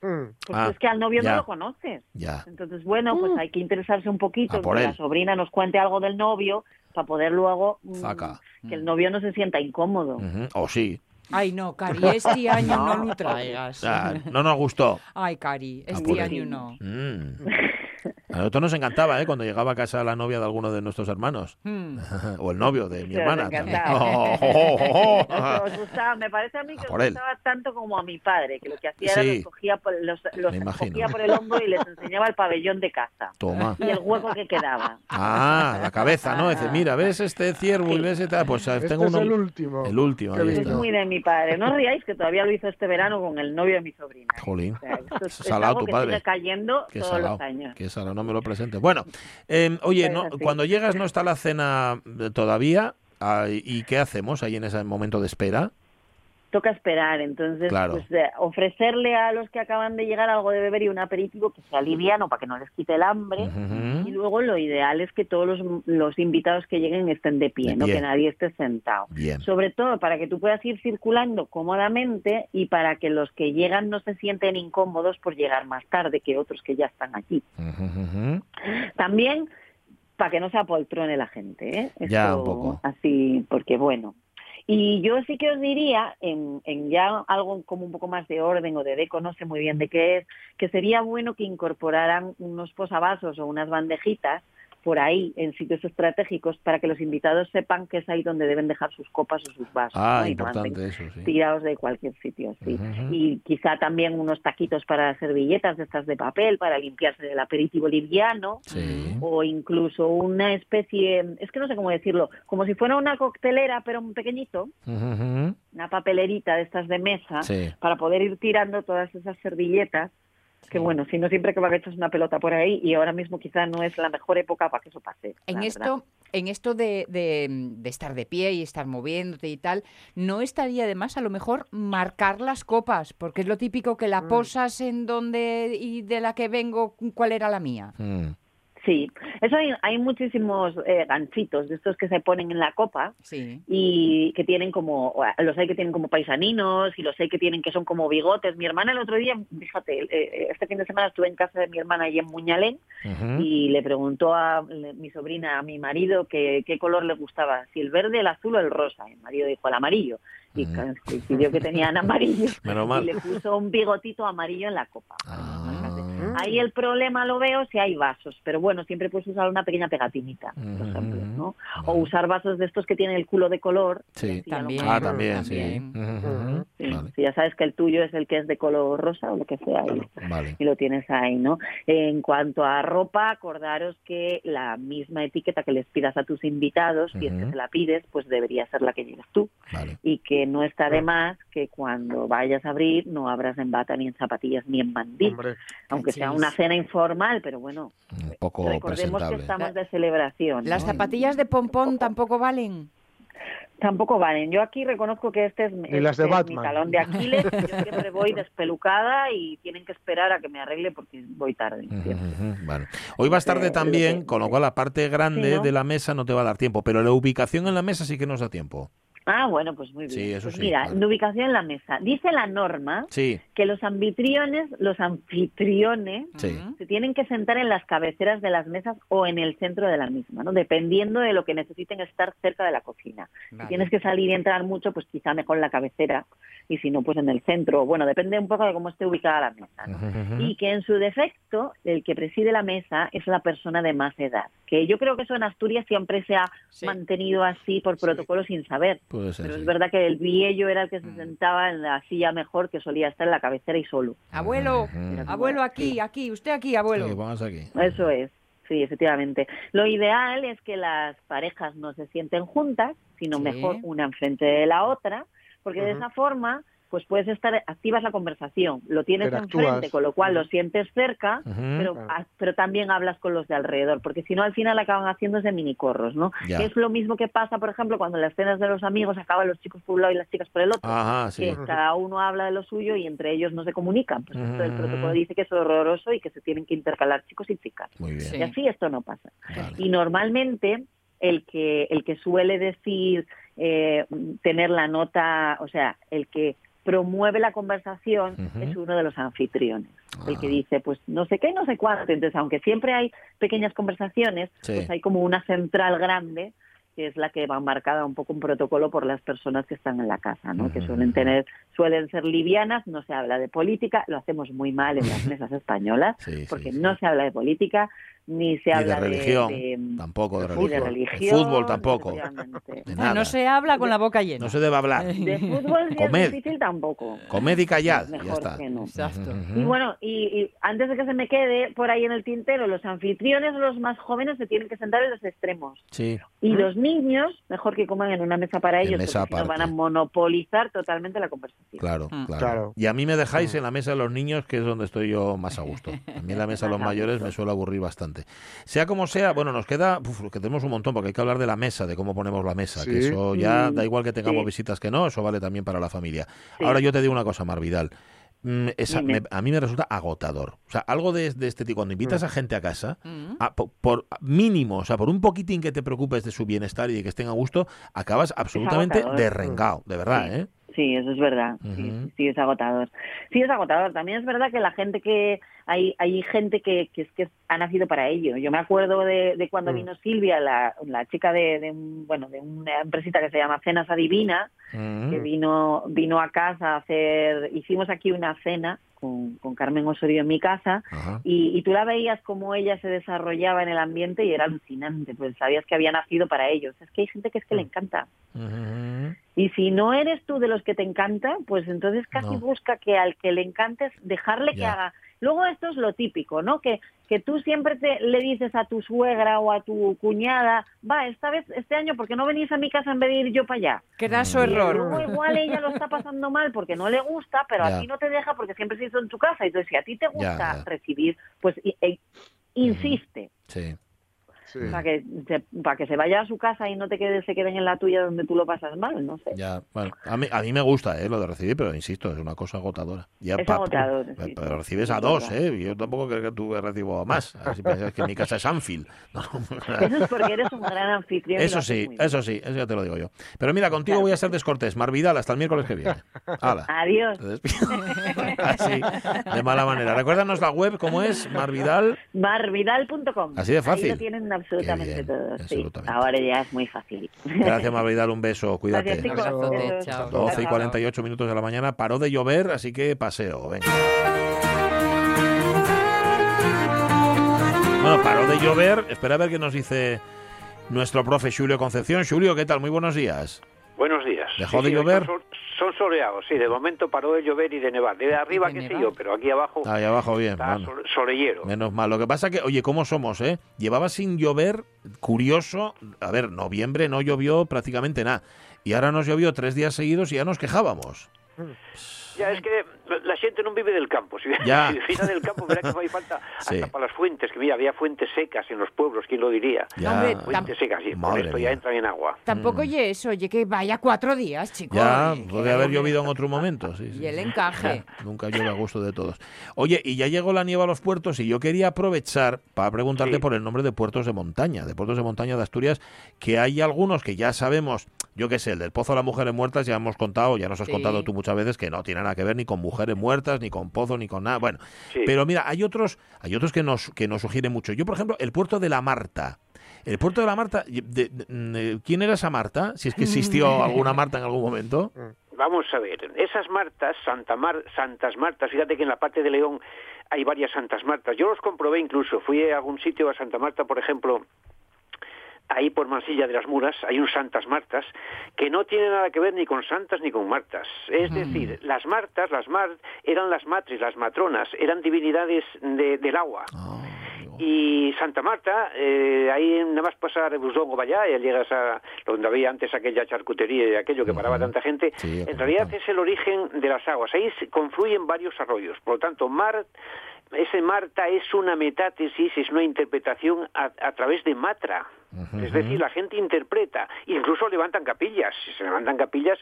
Mm. Pues Ah, es que al novio ya. no lo conoces. Ya. Entonces, bueno, pues hay que interesarse un poquito, que él. la sobrina nos cuente algo del novio para poder luego mm, Zaca. que el novio no se sienta incómodo. O sí. Ay, no, Cari, este año no lo traigas. Ah, no nos gustó. Ay, Cari, por este año no. Mm. A nosotros nos encantaba, ¿eh? Cuando llegaba a casa la novia de alguno de nuestros hermanos. Hmm. o el novio de mi Sí, hermana. Oh, oh, oh, oh. Eso os gustaba, me parece a mí que A os por él. gustaba tanto como a mi padre, que lo que hacía era Sí. los cogía por, los, los cogía por el hombro y les enseñaba el pabellón de casa Toma. y el hueco que quedaba. Ah, la cabeza, ¿no? Dice, mira, ¿ves este ciervo y ves este? Pues Este tengo es uno. el último. El último, Qué ahí Es está. muy de mi padre. No os riáis que todavía lo hizo este verano con el novio de mi sobrina. Jolín. O sea, esto es, es Salado algo tu que padre. sigue cayendo Qué todos salado. los años. Qué salado, no me lo presentes. Bueno, eh, oye, no, cuando llegas no está la cena eh, todavía. ah, ¿Y qué hacemos ahí en ese momento de espera? Toca esperar, entonces Claro. pues, eh, ofrecerle a los que acaban de llegar algo de beber y un aperitivo que sea liviano para que no les quite el hambre. Y luego lo ideal es que todos los, los invitados que lleguen estén de pie, no que nadie esté sentado. Bien. Sobre todo para que tú puedas ir circulando cómodamente y para que los que llegan no se sienten incómodos por llegar más tarde que otros que ya están aquí. También para que no se apoltrone la gente, ¿eh? Ya, Esto un poco. Así, porque bueno. Y yo sí que os diría, en, en ya algo como un poco más de orden o de deco, no sé muy bien de qué es, que sería bueno que incorporaran unos posavasos o unas bandejitas por ahí en sitios estratégicos para que los invitados sepan que es ahí donde deben dejar sus copas o sus vasos. Ah, ¿no? Importante eso, sí. tirados de cualquier sitio, sí. Y quizá también unos taquitos para servilletas de estas de papel para limpiarse del aperitivo liviano Sí. o incluso una especie, es que no sé cómo decirlo, como si fuera una coctelera pero un pequeñito, ujú. una papelerita de estas de mesa Sí. para poder ir tirando todas esas servilletas que bueno, si no siempre que va a echas una pelota por ahí y ahora mismo quizá no es la mejor época para que eso pase. En verdad. esto, en esto de, de- de estar de pie y estar moviéndote y tal, ¿no estaría además a lo mejor marcar las copas? Porque es lo típico que la posas en donde y de la que vengo, ¿cuál era la mía? Mm. Sí, eso hay, hay muchísimos eh, ganchitos de estos que se ponen en la copa Sí. y que tienen como, los hay que tienen como paisaninos y los hay que tienen que son como bigotes. Mi hermana el otro día, fíjate, eh, este fin de semana estuve en casa de mi hermana allí en Muñalén y le preguntó a mi sobrina, a mi marido, que, qué color le gustaba, si el verde, el azul o el rosa. Y el marido dijo el amarillo y coincidió que tenían amarillo Menos y le puso un bigotito amarillo en la copa. Ah. Ahí el problema lo veo si hay vasos, pero bueno, siempre puedes usar una pequeña pegatinita, por ejemplo. ¿no? O usar vasos de estos que tienen el culo de color. Sí. ya lo También. Ah, también, sí. Sí, Vale. Si ya sabes que el tuyo es el que es de color rosa o lo que sea, y, Vale. y lo tienes ahí, ¿no? En cuanto a ropa, acordaros que la misma etiqueta que les pidas a tus invitados, si es que se la pides, pues debería ser la que lleves tú. Vale. Y que no está de más que cuando vayas a abrir no abras en bata ni en zapatillas ni en mandil. Hombre, aunque sea una cena informal, pero bueno, Un poco recordemos que estamos de celebración. Las ¿no? zapatillas de pompón tampoco valen. Tampoco valen. Yo aquí reconozco que este es, Ni las de este es mi talón de Aquiles. Yo siempre voy despelucada y tienen que esperar a que me arregle porque voy tarde. Vale. Hoy vas tarde también, con lo cual la parte grande Sí, ¿no? de la mesa no te va a dar tiempo, pero la ubicación en la mesa sí que nos da tiempo. Ah, bueno, pues muy bien. Sí, eso Pues sí, Mira, la ubicación en la mesa. Dice la norma Sí, que los anfitriones, los anfitriones, sí. se tienen que sentar en las cabeceras de las mesas o en el centro de la misma, ¿no? Dependiendo de lo que necesiten estar cerca de la cocina. Vale. Si tienes que salir y entrar mucho, pues quizá mejor en la cabecera y si no, pues en el centro. Bueno, depende un poco de cómo esté ubicada la mesa. ¿no? Y que en su defecto, el que preside la mesa es la persona de más edad. Que yo creo que eso en Asturias siempre se ha mantenido así por protocolo sin saber. Puede ser, Pero sí. es verdad que el viejo era el que se sentaba en la silla mejor, que solía estar en la cabecera y solo. Abuelo, abuelo aquí, aquí, usted aquí, abuelo. Sí, vamos aquí. Eso es, sí, efectivamente. Lo ideal es que las parejas no se sienten juntas, sino Sí. mejor una enfrente de la otra, porque de esa forma pues puedes estar, activas la conversación, lo tienes enfrente, con lo cual lo sientes cerca, pero, Claro. pero también hablas con los de alrededor, porque si no al final acaban haciéndose minicorros, ¿no? Ya. Es lo mismo que pasa, por ejemplo, cuando en las cenas de los amigos acaban los chicos por un lado y las chicas por el otro Ajá, sí. que cada uno habla de lo suyo y entre ellos no se comunican. Pues esto el protocolo dice que es horroroso y que se tienen que intercalar chicos y chicas. Muy bien. Sí. Y así esto no pasa. Vale. Y normalmente el que el que suele decir eh, tener la nota, o sea, el que promueve la conversación es uno de los anfitriones. El que Ah. dice, pues no sé qué, no sé cuánto. Entonces, aunque siempre hay pequeñas conversaciones, Sí. pues hay como una central grande que es la que va marcada un poco un protocolo por las personas que están en la casa, ¿no? Que suelen tener, suelen ser livianas, no se habla de política, lo hacemos muy mal en las mesas españolas, sí, porque sí. no se habla de política, ni se Ni de habla religión, de, tampoco de religión. de De religión, fútbol tampoco. De Ah, nada. no se habla con la boca llena. No se debe hablar. De fútbol Comed. es difícil tampoco. Comed y callad, Mejor ya está. que no. Exacto. Ujú. Y bueno, y, y antes de que se me quede por ahí en el tintero, los anfitriones, los más jóvenes, se tienen que sentar en los extremos. Sí. Y los niños, mejor que coman en una mesa para En ellos, mesa porque si no van a monopolizar totalmente la conversación. Claro, Mm. claro, Claro. Y a mí me dejáis en la mesa de los niños, que es donde estoy yo más a gusto. A mí en la mesa de los mayores me suele aburrir bastante. Sea como sea, bueno, nos queda, uf, que tenemos un montón, porque hay que hablar de la mesa, de cómo ponemos la mesa, que eso ya Mm, da igual que tengamos sí. visitas que no, eso vale también para la familia. Sí. Ahora yo te digo una cosa, Marvidal. Mm, esa- Dime. me- a mí me resulta agotador. O sea, algo de, de este tipo, cuando invitas a gente a casa, Mm. a- po- por, mínimo, o sea, por un poquitín que te preocupes de su bienestar y de que estén a gusto, acabas absolutamente derrengado, de verdad, Sí. ¿eh? Sí, eso es verdad. Sí, sí, sí, es agotador. Sí, es agotador. También es verdad que la gente que hay hay gente que, que es que ha nacido para ello. Yo me acuerdo de, de cuando Mm. vino Silvia, la, la chica de, de un, bueno de una empresita que se llama Cenas Adivina, Mm. que vino vino a casa a hacer. Hicimos aquí una cena con, con Carmen Osorio en mi casa y, y tú la veías como ella se desarrollaba en el ambiente y era alucinante, pues sabías que había nacido para ellos. Es que hay gente que es que Mm. le encanta. Ujú. Y si no eres tú de los que te encanta, pues entonces casi No. busca que al que le encantes dejarle que haga. Luego esto es lo típico, ¿no? Que, que tú siempre te, le dices a tu suegra o a tu cuñada, va, esta vez, este año, ¿por qué no venís a mi casa en vez de ir yo para allá? Qué graso Mm. Y error. luego igual ella lo está pasando mal porque no le gusta, pero Ya. a ti no te deja porque siempre se hizo en tu casa. Entonces, si a ti te gusta ya. recibir, pues i- e- insiste. Sí. Sí. Para que, se, para que se vaya a su casa y no te quede, se queden en la tuya donde tú lo pasas mal, no sé. Ya, bueno, a mí, a mí me gusta ¿eh? lo de recibir, pero insisto, es una cosa agotadora. Ya Es pa- agotador, pa- sí, pero recibes a dos. ¿eh? Yo tampoco creo que tú recibo a más. A ver si piensas que mi casa es Anfield. No, Eso es porque eres un gran anfitrión. Eso sí, eso sí, eso ya te lo digo yo. Pero mira, contigo voy a ser descortés. Marvidal, hasta el miércoles que viene. Hala. Adiós. Así, de mala manera. Recuérdanos la web, ¿cómo es? Marvidal. Marvidal.com. Así de fácil. Ahí lo tienen absolutamente bien, todo. sí. absolutamente. Ahora ya es muy fácil. Gracias, Marvidal. Un beso. Cuídate. Gracias, chicos. Chao. 12 y Chao. 48 minutos de la mañana. Paró de llover, así que paseo. Venga. Bueno, paró de llover. Espera a ver qué nos dice nuestro profe Julio Concepción. Julio, ¿qué tal? Muy buenos días. Buenos días. ¿Dejó Sí, de sí, llover? Son, son soleados, sí. De momento paró de llover y de nevar. De arriba, de qué sé yo, pero aquí abajo Ahí abajo, bien. está bueno. sol- solellero. Menos mal. Lo que pasa que, oye, ¿cómo somos, eh? Llevaba sin llover, curioso. A ver, noviembre no llovió prácticamente nada. Y ahora nos llovió tres días seguidos y ya nos quejábamos. Ya es que la xente non vive del campo. Si, Ya. si del campo, verá que fai falta Sí. hasta para las fuentes, que mira, había fuentes secas en los pueblos, ¿quién lo diría? Ya. Hombre, fuentes secas, y con Madre esto mía. ya entran en agua. Tampoco oye eso, oye que vaya cuatro días, chicos. Ya, y- puede haber llovido en otro momento, sí, sí. Y el encaje. Nunca llueve a gusto de todos. Oye, y ya llegó la nieve a los puertos y yo quería aprovechar para preguntarte por el nombre de puertos de montaña, de puertos de montaña de Asturias, que hay algunos que ya sabemos, yo qué sé, el del Pozo de las Mujeres Muertas, ya hemos contado, ya nos has Sí. contado tú muchas veces que no tiene nada que ver ni con mujeres muertas, ni con pozo, ni con nada. Bueno, Sí. pero mira, hay otros, hay otros que nos, que nos sugieren mucho. Yo, por ejemplo, el puerto de la Marta. El puerto de la Marta, de- de- de- ¿quién era esa Marta? Si es que existió alguna Marta en algún momento. Vamos a ver, esas Martas, Santa Mar- Santas Martas, fíjate que en la parte de León hay varias Santas Martas. Yo los comprobé incluso, fui a algún sitio a Santa Marta, por ejemplo, ahí por Mansilla de las Muras, hay un Santas Martas que no tiene nada que ver ni con santas ni con martas. Es decir, las martas, las mar, eran las matres, las matronas, eran divinidades de- del agua. Y Santa Marta, eh, ahí nada más pasar Busdongo allá, y llegas a donde había antes aquella charcutería y aquello que paraba tanta gente. en realidad es el origen de las aguas. Ahí confluyen varios arroyos. Por lo tanto, mar, ese Marta es una metátesis, es una interpretación a, a través de Matra. Es decir, la gente interpreta, incluso levantan capillas, se levantan capillas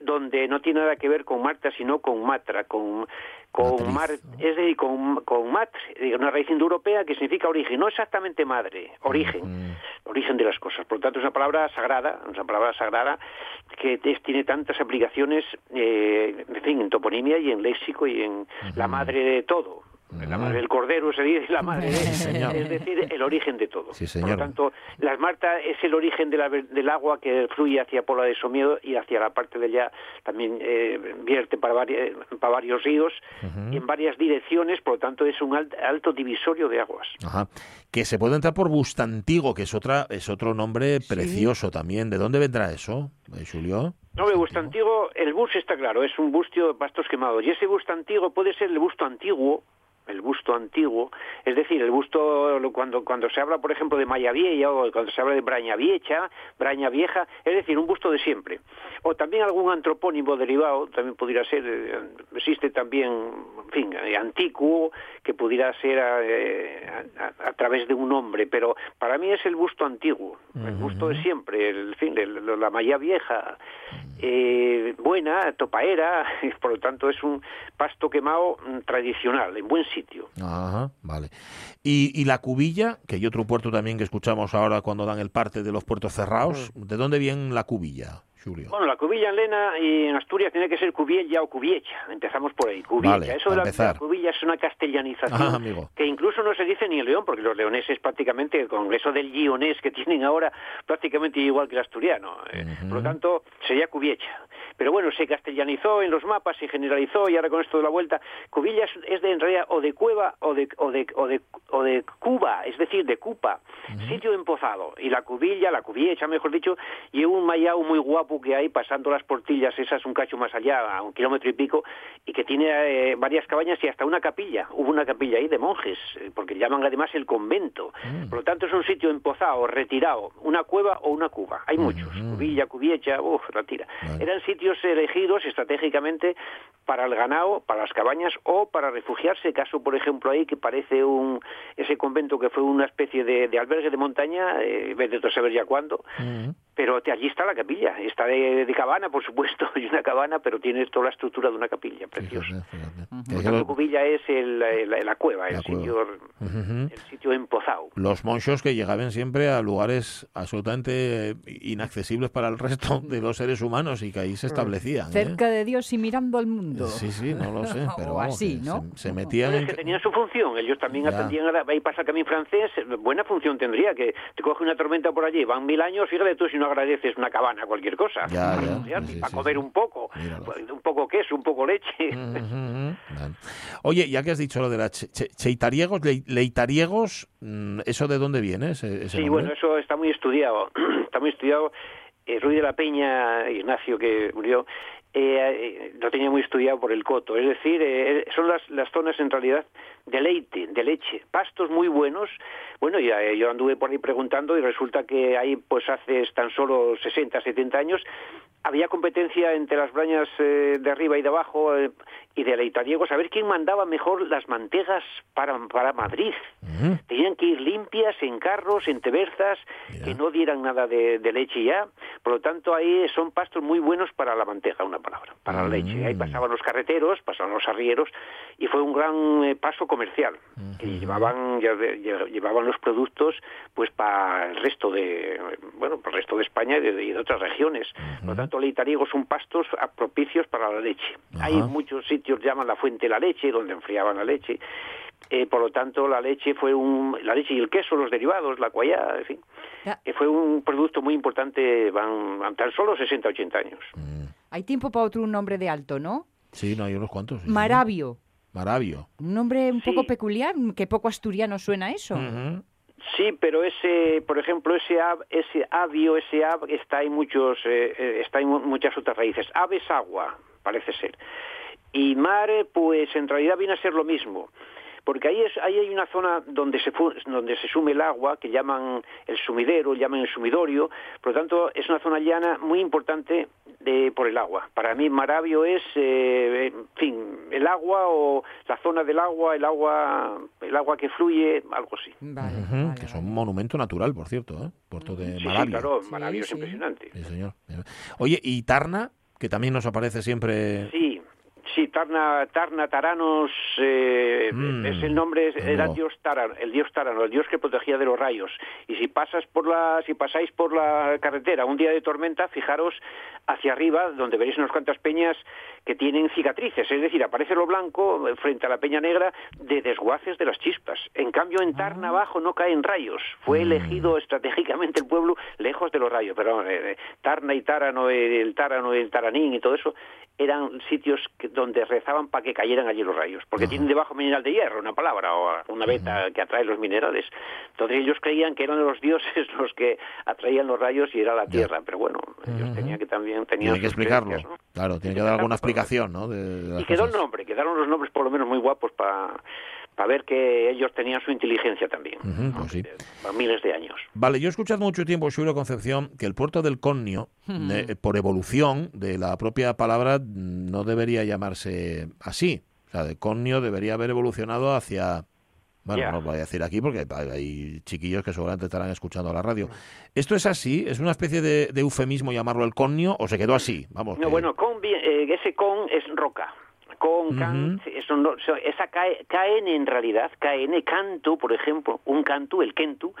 donde no tiene nada que ver con Marta, sino con Matra, con, con Mar, es decir, con, con Mat, eh, una raíz indoeuropea que significa origen, no exactamente madre, origen, origen de las cosas. Por lo tanto, es una palabra sagrada, una palabra sagrada que es- tiene tantas aplicaciones, eh, en fin, en toponimia y en léxico y en la madre de todo. La madre del cordero se dice la madre Sí, es decir, el origen de todo. Sí, Por lo tanto, las Marta es el origen de la ver- del agua que fluye hacia Pola de Somiedo y hacia la parte de allá también eh, vierte para, vari- para varios ríos y en varias direcciones, por lo tanto es un alt- alto divisorio de aguas. Ajá. Que se puede entrar por Bustantigo, que es otra es otro nombre precioso también. ¿De dónde vendrá eso, eh, Julio? No, el busto antiguo, el bus está claro, es un bustio de pastos quemados. Y ese busto antiguo puede ser el busto antiguo, el busto antiguo, es decir, el busto, cuando, cuando se habla, por ejemplo, de Maya Vieja o cuando se habla de Braña Vieja, Braña Vieja, es decir, un busto de siempre. O también algún antropónimo derivado, también pudiera ser, eh, existe también, en fin, eh, antiguo, que pudiera ser eh, a, a- a través de un nombre, pero para mí es el busto antiguo, el busto de siempre, el fin, el- la Maya Vieja, eh, buena, topaera, por lo tanto es un pasto quemado mm, tradicional, en buen sitio. Ajá, vale. Y, y la cubilla, que hay otro puerto también que escuchamos ahora cuando dan el parte de los puertos cerrados. ¿De dónde viene la cubilla, Julio? Bueno, la cubilla en Lena y en Asturias tiene que ser cubiella o cubiecha. Empezamos por ahí, cubiecha. Vale, Eso de la, cubilla es una castellanización Ah, amigo. que incluso no se dice ni en León, porque los leoneses prácticamente, con eso del guionés que tienen ahora, prácticamente igual que el asturiano. Eh, Por lo tanto, sería cubiecha. Pero bueno, se castellanizó en los mapas, se generalizó y ahora con esto de la vuelta, cubilla es, de en realidad o de cueva o de, o de, o de, o de cuba, es decir, de cupa, sitio empozado. Y la cubilla, la cubiecha, mejor dicho, y un mayao muy guapo que hay pasando las portillas esas un cacho más allá, a un kilómetro y pico, y que tiene eh, varias cabañas y hasta una capilla. Hubo una capilla ahí de monjes, eh, porque llaman además el convento. Por lo tanto, es un sitio empozado, retirado, una cueva o una cuba. Hay muchos, cubilla, cubiecha, uff, la tira. Eran sitios elegidos estratégicamente para el ganado, para las cabañas o para refugiarse, caso por ejemplo ahí que parece un ese convento que fue una especie de, de albergue de montaña, eh, vete a saber ya cuándo, pero allí está la capilla, está de, de cabana por supuesto, y una cabana, pero tiene toda la estructura de una capilla, preciosa. Tanto, Cubilla es el- la, la cueva, el sitio, el sitio empozado. Los monchos que llegaban siempre a lugares absolutamente inaccesibles para el resto de los seres humanos y que ahí se establecían. ¿eh? Cerca de Dios y mirando al mundo. Sí, sí, no lo sé, pero O vamos, así, ¿no? se, se metían es que tenían su función, ellos también Ya. atendían a la, ahí pasa el camino francés, buena función tendría, que te coge una tormenta por allí, van mil años, fíjate tú si no agradeces una cabana, cualquier cosa, Ya, para ya, refugiarte, sí, sí, para comer sí. un poco, pues, un poco queso, un poco leche. Oye, ya que has dicho lo de la che- che- cheitariegos, le- leitariegos, mm, ¿eso de dónde viene ese, ese Sí, nombre? bueno, eso está muy estudiado. está muy estudiado. Eh, Ruiz de la Peña, Ignacio, que murió, eh, eh, lo tenía muy estudiado por el coto. Es decir, eh, son las, las zonas en realidad de leite, de leche. Pastos muy buenos. Bueno, ya, eh, yo anduve por ahí preguntando y resulta que ahí, pues hace tan solo 60, 70 años, había competencia entre las brañas eh, de arriba y de abajo eh, y de leitariegos a ver quién mandaba mejor las mantegas para, para Madrid. Tenían que ir limpias en carros, en teberzas, que no dieran nada de, de leche ya. Por lo tanto, ahí son pastos muy buenos para la manteca, una palabra, para la leche. Ahí pasaban los carreteros, pasaban los arrieros y fue un gran eh, paso comercial. que llevaban, ya lle- llevaban los productos pues para el resto de, bueno, para el resto de España y de, y de otras regiones. Por lo tanto, leitariegos son pastos propicios para la leche. Hay muchos sitios llaman la fuente de la leche, donde enfriaban la leche. Eh, por lo tanto, la leche fue un, la leche y el queso, los derivados, la cuallada, en fin, fue un producto muy importante, van, van tan solo 60, 80 años. Hay tiempo para otro un nombre de alto, ¿no? Sí, no, hay unos cuantos. sí, sí. Maravio. Maravio. Un nombre un poco peculiar, que poco asturiano suena eso. Sí, pero ese, por ejemplo, ese ab, ese avio, ese ab está en muchos, eh, eh, está en mu- muchas otras raíces. Ave es agua, parece ser. Y mare, pues en realidad viene a ser lo mismo. Porque ahí, es, ahí hay una zona donde se, donde se sume el agua, que llaman el sumidero, llaman el sumidorio. Por lo tanto, es una zona llana muy importante de, por el agua. Para mí, Maravio es, eh, en fin, el agua o la zona del agua, el agua, el agua que fluye, algo así. Que es un monumento natural, por cierto, ¿eh? Puerto de Sí, sí, Maravia. claro, Maravio es impresionante. Sí, señor. Oye, ¿y Tarna? Que también nos aparece siempre... Sí, sí, Tarna, Tarna Taranos eh, Mm, es el nombre, era. Dios Tarano, el Dios Tarano, el Dios que protegía de los rayos. Y si pasas por la, si pasáis por la carretera un día de tormenta, fijaros hacia arriba, donde veréis unas cuantas peñas que tienen cicatrices, es decir, aparece lo blanco eh, frente a la peña negra de desguaces de las chispas. En cambio, en Tarna abajo no caen rayos. Fue elegido estratégicamente el pueblo lejos de los rayos. Pero eh, Tarna y Tárano, eh, el Tárano, el Taranín y todo eso eran sitios que- donde rezaban para que cayeran allí los rayos, porque tienen debajo mineral de hierro, una palabra, o una beta que atrae los minerales. Entonces ellos creían que eran los dioses los que atraían los rayos y era la tierra, pero bueno, ellos tenían que también tenían Tiene que explicarlo. Claro, tiene que dar alguna explicación, ¿no? De, de Y quedó el nombre, quedaron los nombres por lo menos muy guapos para ver que ellos tenían su inteligencia también, pues sí. para miles de años. Vale, yo he escuchado mucho tiempo, Julio Concepción, que el puerto del Connio, de- por evolución de la propia palabra, no debería llamarse así. O sea, de Connio debería haber evolucionado hacia... Bueno, no lo voy a decir aquí porque hay- chiquillos que seguramente estarán escuchando la radio. ¿Esto es así? ¿Es una especie de, de eufemismo llamarlo el Connio o se quedó así? Vamos. No, que- bueno, con, eh, ese con es roca. Con, can, eso no- so- esa KN en realidad, KN, canto, por ejemplo, un cantu, el kentu,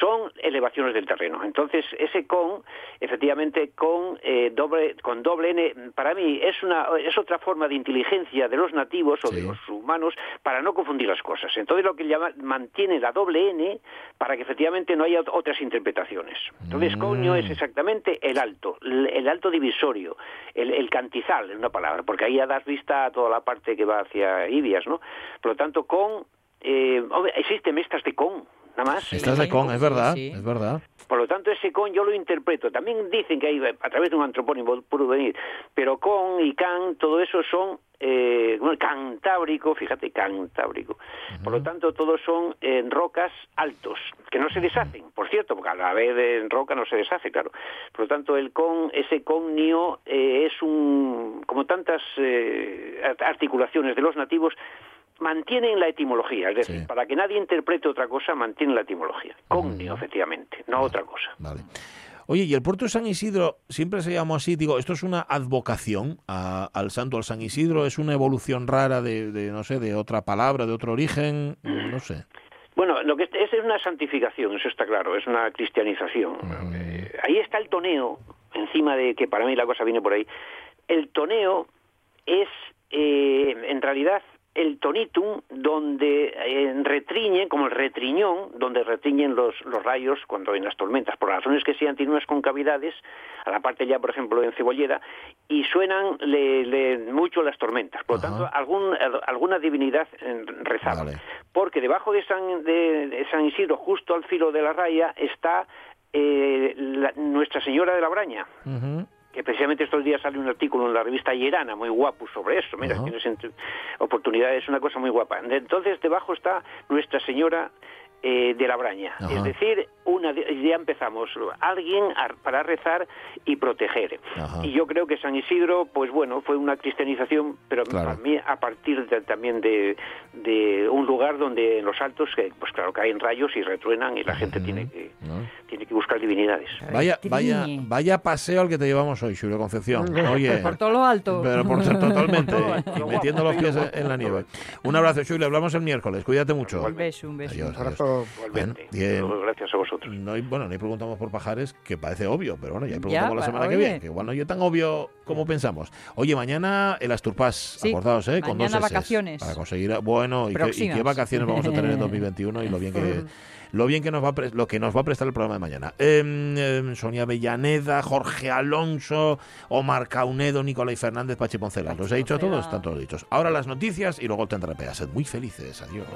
son elevaciones del terreno. Entonces, ese con, efectivamente, con eh, doble con doble N, para mí es una es otra forma de inteligencia de los nativos o de los humanos para no confundir las cosas. Entonces, lo que llama, mantiene la doble N para que efectivamente no haya ot- otras interpretaciones. Entonces, coño es exactamente el alto, el, alto divisorio, el, el cantizal, en una palabra, porque ahí ya das vista a toda la parte que va hacia Ibias, ¿no? Por lo tanto, con... Eh, existen mezclas de con, nada más. Estás de con, es verdad, es verdad. Por lo tanto, ese con yo lo interpreto. También dicen que hay, a través de un antropónimo pudo venir, pero con y can, todo eso son eh, bueno, cantábrico, fíjate, cantábrico. Por lo tanto, todos son eh, rocas altos, que no se deshacen, por cierto, porque a la vez en roca no se deshace, claro. Por lo tanto, el con, ese connio eh, es un, como tantas eh, art- articulaciones de los nativos, mantienen la etimología, es decir, para que nadie interprete otra cosa, mantienen la etimología. Connio, efectivamente, no otra cosa. Vale. Oye, ¿y el puerto de San Isidro siempre se llamó así? Digo, ¿esto es una advocación a- al santo, al San Isidro? ¿Es una evolución rara de, de, no sé, de otra palabra, de otro origen? No sé. Bueno, lo que es, es una santificación, eso está claro, es una cristianización. Eh, ahí está el toneo, encima de que para mí la cosa viene por ahí. El toneo es, eh, en realidad, el tonitum donde eh, retriñe, como el retriñón, donde retriñen los, los rayos cuando hay las tormentas. Por razones que sean, tiene unas concavidades, a la parte ya, por ejemplo, en Cebollera, y suenan le, le- mucho las tormentas. Por lo tanto, algún, alguna divinidad eh, rezaba. Porque debajo de San, de, de San Isidro, justo al filo de la raya, está eh, la- Nuestra Señora de la Braña que precisamente estos días sale un artículo en la revista Llerana, muy guapo sobre eso. Mira, tienes oportunidades, una cosa muy guapa. Entonces, debajo está Nuestra Señora eh, de la Braña. Ajá. Es decir, una ya empezamos, alguien a- para rezar y proteger. Ajá. Y yo creo que San Isidro, pues bueno, fue una cristianización, pero Claro. para mí a partir de- también de, de un lugar donde en los altos, que, pues claro, caen rayos y retruenan y la gente tiene que tiene que buscar divinidades. Vaya, vaya, vaya paseo al que te llevamos hoy, Julio Concepción. Oye, Por todo lo alto. pero por totalmente, y metiendo los pies en en la nieve. Un abrazo, Julio, hablamos el miércoles. Cuídate mucho. Un beso, un beso. Adiós, adiós. Abrazo. Bueno. Gracias a vosotros. No hay, bueno, no hay preguntamos por pajares, que parece obvio, pero bueno, ya preguntamos la semana que viene, que igual no es tan obvio como pensamos. Oye, mañana el Asturpás, Sí, acordaos, ¿eh? Con mañana dos vacaciones. Para conseguir, bueno, y qué, y Próximas. qué vacaciones vamos a tener en 2021 y lo bien que... Lo bien que nos va a pre- lo que nos va a prestar el programa de mañana. Em, em, Sonia Bellaneda, Jorge Alonso, Omar Caunedo, Nicolai Fernández, Pachi Poncela. ¿Los he dicho a todos? Están todos dichos. Ahora las noticias y luego el. Sed muy felices. Adiós.